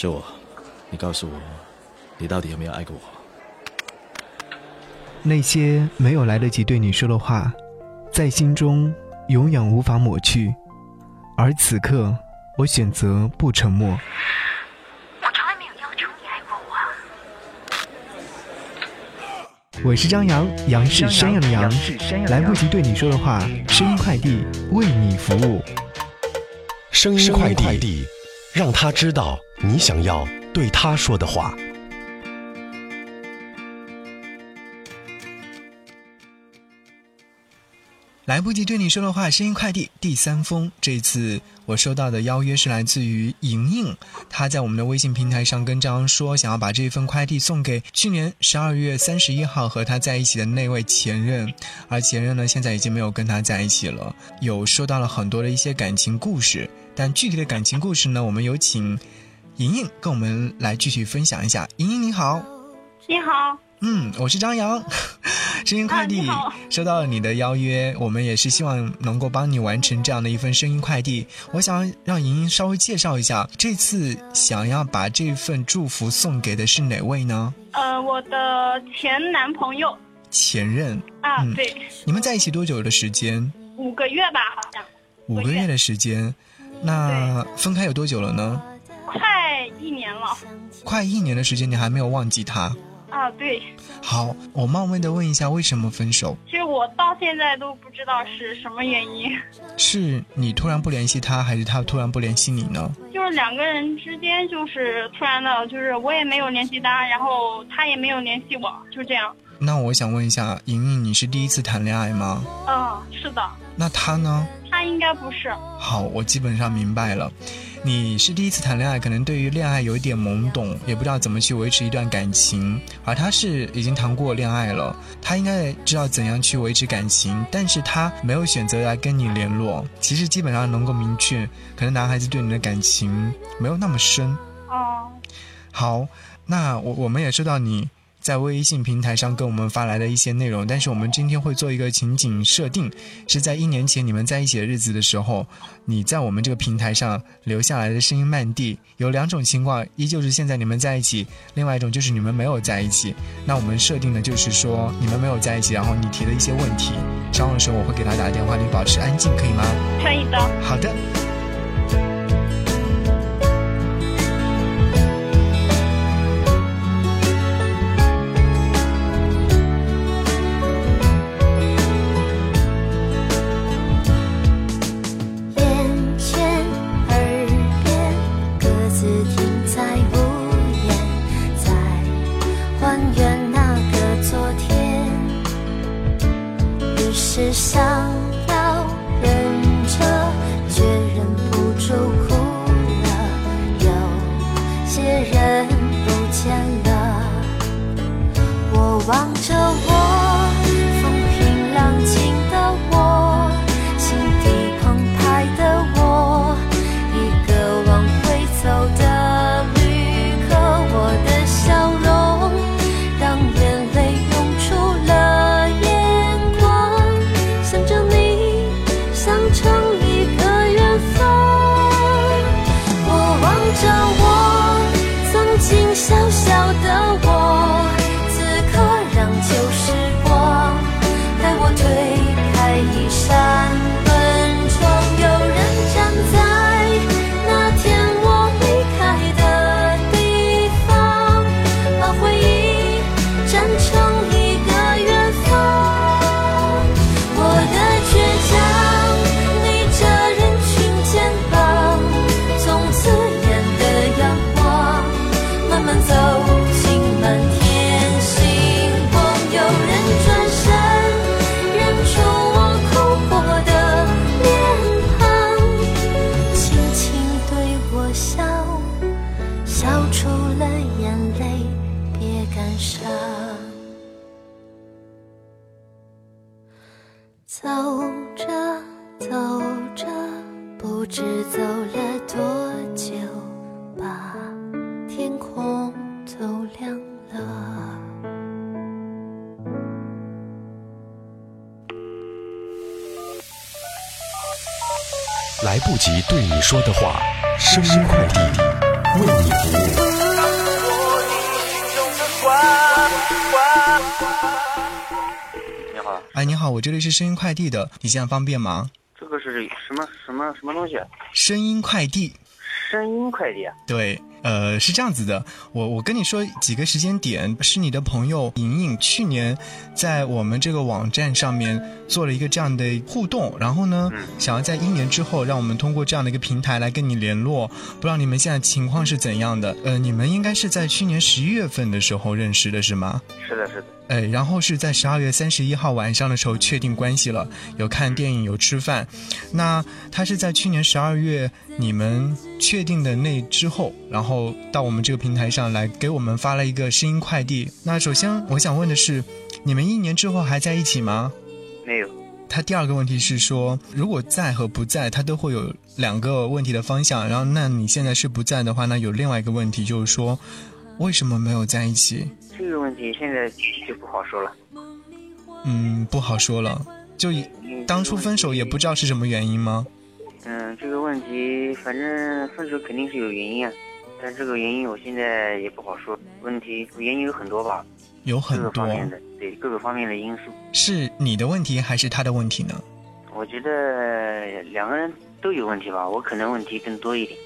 是我，你告诉我，你到底有没有爱过我？那些没有来得及对你说的话，在心中永远无法抹去。而此刻，我选择不沉默。我从来没有要求你爱过我。我是张扬，杨是山羊的羊，来不及对你说的话，声音快递为你服务。声音快递，让他知道你想要对他说的话。来不及对你说的话，声音快递第三封。这次我收到的邀约是来自于莹莹，她在我们的微信平台上跟张说，想要把这份快递送给去年十二月三十一号和她在一起的那位前任，而前任呢，现在已经没有跟她在一起了。有收到了很多的一些感情故事，但具体的感情故事呢，我们有请莹莹跟我们来继续分享一下。莹莹你好，你好。嗯，我是张扬，声音快递收到了你的邀约，我们也是希望能够帮你完成这样的一份声音快递。我想让莹莹稍微介绍一下，这次想要把这份祝福送给的是哪位呢？呃，我的前男朋友。前任啊，对。你们在一起多久的时间？五个月吧，好像。五个月的时间，那分开有多久了呢？快一年的时间，你还没有忘记他？啊，对，好，我冒昧的问一下，为什么分手？其实我到现在都不知道是什么原因。是你突然不联系他，还是他突然不联系你呢？就是两个人之间，就是突然的，就是我也没有联系他，然后他也没有联系我，就这样。那我想问一下，莹莹，你是第一次谈恋爱吗？嗯，是的。那他呢？他应该不是。好，我基本上明白了。你是第一次谈恋爱，可能对于恋爱有一点懵懂，也不知道怎么去维持一段感情。而他是已经谈过恋爱了，他应该知道怎样去维持感情，但是他没有选择来跟你联络。其实基本上能够明确，可能男孩子对你的感情没有那么深。哦，好，那我我们也收到你。在微信平台上跟我们发来的一些内容，但是我们今天会做一个情景设定，是在一年前你们在一起的日子的时候，你在我们这个平台上留下来的声音慢递，有两种情况，一就是现在你们在一起，另外一种就是你们没有在一起。那我们设定的就是说你们没有在一起，然后你提的一些问题，稍后的时候我会给他打电话，你保持安静，可以吗？可以的。好的。着我走着走着不知走了多久把天空都亮了。来不及对你说的话声音快递。为你服务哎，你好，我这里是声音快递的，你现在方便吗？这个是什么什么什么东西？啊声音快递，声音快递啊？对，呃，是这样子的，我我跟你说几个时间点，是你的朋友莹莹去年在我们这个网站上面做了一个这样的互动，然后呢，嗯想要在一年之后让我们通过这样的一个平台来跟你联络，不知道你们现在情况是怎样的？呃，你们应该是在去年十一月份的时候认识的是吗？是的，是的。哎，然后是在十二月三十一号晚上的时候确定关系了，有看电影，有吃饭。那他是在去年十二月你们确定的那之后，然后到我们这个平台上来给我们发了一个声音快递。那首先我想问的是，你们一年之后还在一起吗？没有，他第二个问题是说，如果在和不在，他都会有两个问题的方向。然后，那你现在是不在的话，那有另外一个问题就是说，为什么没有在一起？这个问题现在就不好说了。嗯，不好说了。就当初分手也不知道是什么原因吗？嗯，这个问题反正分手肯定是有原因啊，但这个原因我现在也不好说。问题原因有很多吧，有很多个方，面的，对各个方面的因素。是你的问题还是他的问题呢？我觉得两个人都有问题吧，我可能问题更多一点。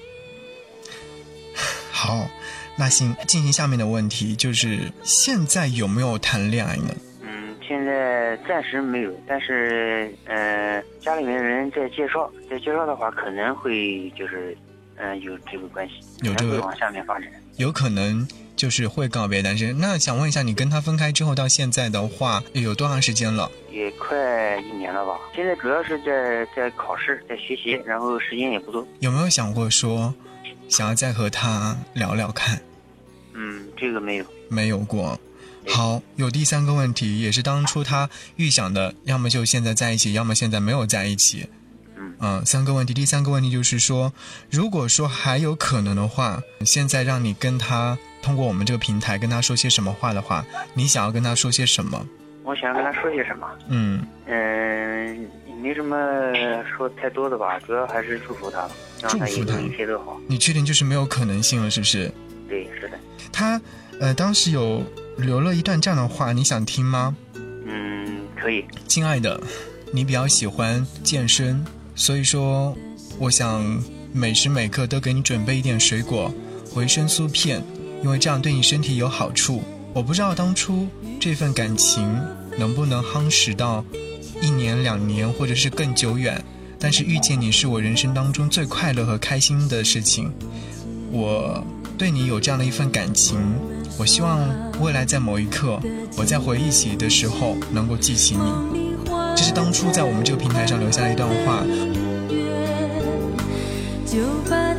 好，那行，进行下面的问题，就是现在有没有谈恋爱呢？嗯，现在暂时没有，但是呃，家里面人在介绍，在介绍的话，可能会就是嗯、呃有这个关系，有这个往下面发展。有可能就是会告别单身。那想问一下，你跟他分开之后到现在的话，有多长时间了？也快一年了吧。现在主要是在在考试，在学习，然后时间也不多。有没有想过说，想要再和他聊聊看？嗯，这个没有。没有过。好，有第三个问题，也是当初他预想的，要么就现在在一起，要么现在没有在一起。嗯三个问题，第三个问题就是说，如果说还有可能的话，现在让你跟他通过我们这个平台跟他说些什么话的话，你想要跟他说些什么？我想要跟他说些什么？嗯，嗯，没什么说太多的吧，主要还是祝福他祝福他一切都好。你确定就是没有可能性了，是不是？对，是的。他，呃，当时有留了一段这样的话，你想听吗？嗯，可以。亲爱的，你比较喜欢健身，所以说，我想每时每刻都给你准备一点水果、维生素片，因为这样对你身体有好处。我不知道当初这份感情能不能夯实到一年、两年，或者是更久远，但是遇见你是我人生当中最快乐和开心的事情。我对你有这样的一份感情，我希望未来在某一刻，我在回忆起的时候能够记起你。这是当初在我们这个平台上留下的一段话。就把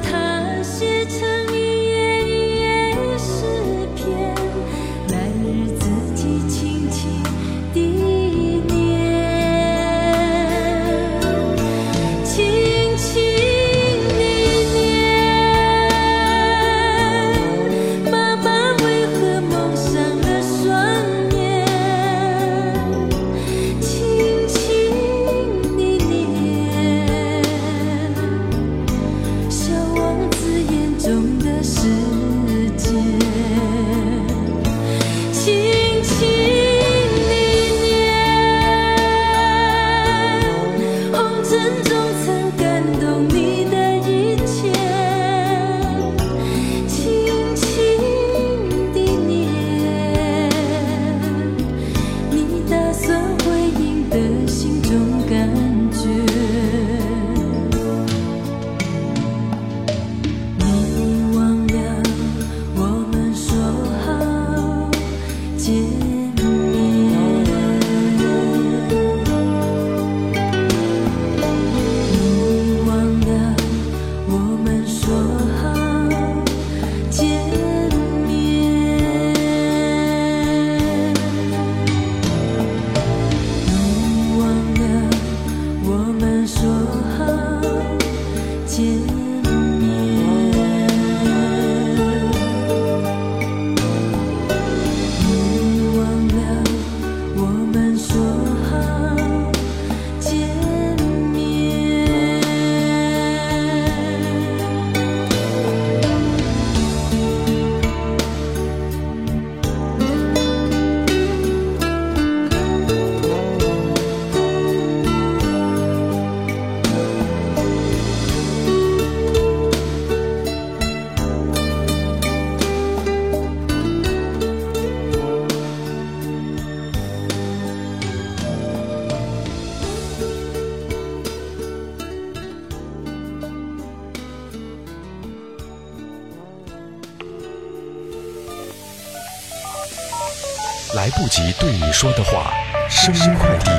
来不及对你说的话，声音快递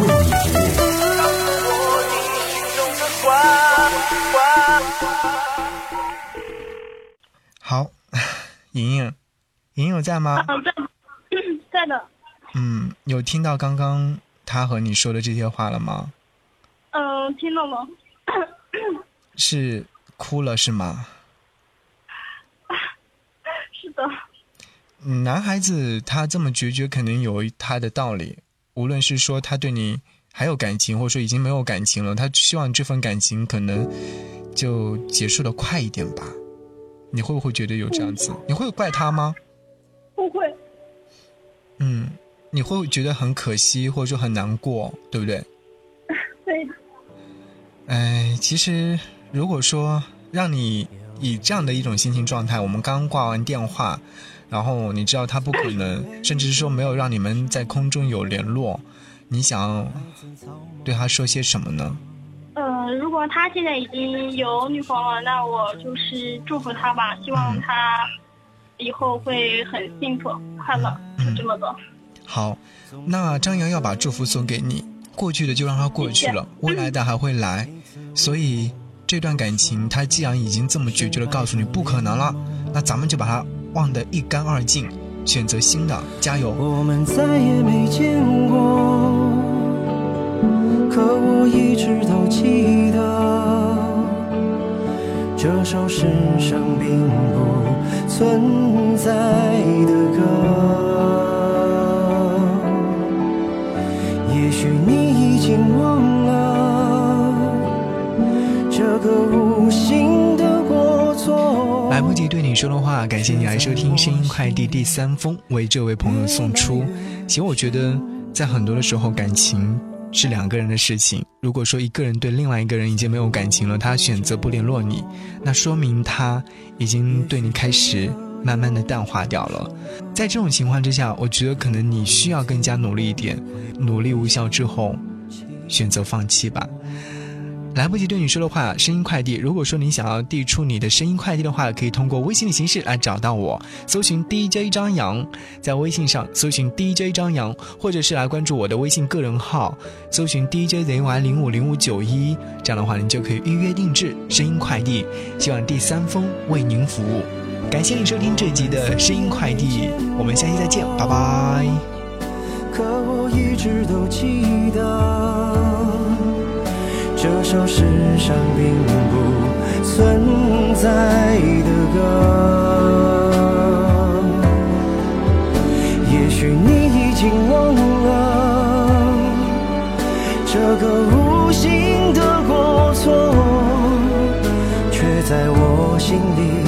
为你服务。好，莹莹，莹莹有在吗？嗯，在，在的。嗯，有听到刚刚他和你说的这些话了吗？嗯，听到了。是哭了是吗？是的。嗯男孩子他这么决绝，肯定有他的道理。无论是说他对你还有感情，或者说已经没有感情了，他希望这份感情可能就结束的快一点吧。你会不会觉得有这样子？你会怪他吗？不会。嗯，你会觉得很可惜，或者说很难过，对不对？对。哎，其实如果说让你以这样的一种心情状态，我们刚挂完电话，然后你知道他不可能，甚至是说没有让你们在空中有联络，你想对他说些什么呢？呃，如果他现在已经有女朋友了，那我就是祝福他吧，希望他以后会很幸福快乐，就这么多。好，那张扬要把祝福送给你，过去的就让它过去了，未来的还会来，所以这段感情他既然已经这么决绝的告诉你不可能了，那咱们就把它忘得一干二净，选择新的，加油。我们再也没见过，可我一直都记得这首世上并不存在的你说的话，感谢你来收听声音快递第三封，为这位朋友送出。其实我觉得，在很多的时候，感情是两个人的事情。如果说一个人对另外一个人已经没有感情了，他选择不联络你，那说明他已经对你开始慢慢的淡化掉了。在这种情况之下，我觉得可能你需要更加努力一点，努力无效之后，选择放弃吧。来不及对你说的话，声音快递。如果说你想要递出你的声音快递的话，可以通过微信的形式来找到我，搜寻 DJ 张扬，在微信上搜寻 DJ 张扬，或者是来关注我的微信个人号，搜寻 DJZY 零五零五九一，这样的话您就可以预约定制声音快递。希望第三封为您服务。感谢你收听这集的声音快递，我们下期再见，拜拜。可我一直都记得，这首世上并不存在的歌。也许你已经忘了这个无心的过错，却在我心里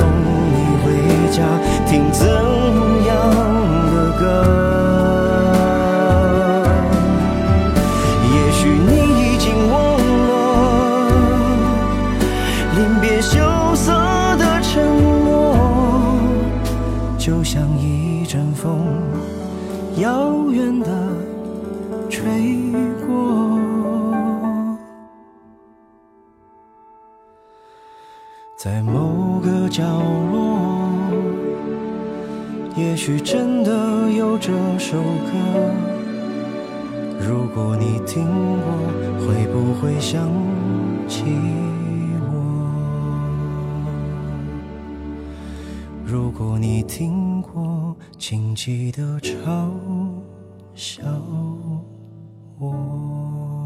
送你回家？听着听过，会不会想起我？如果你听过，请记得嘲笑我。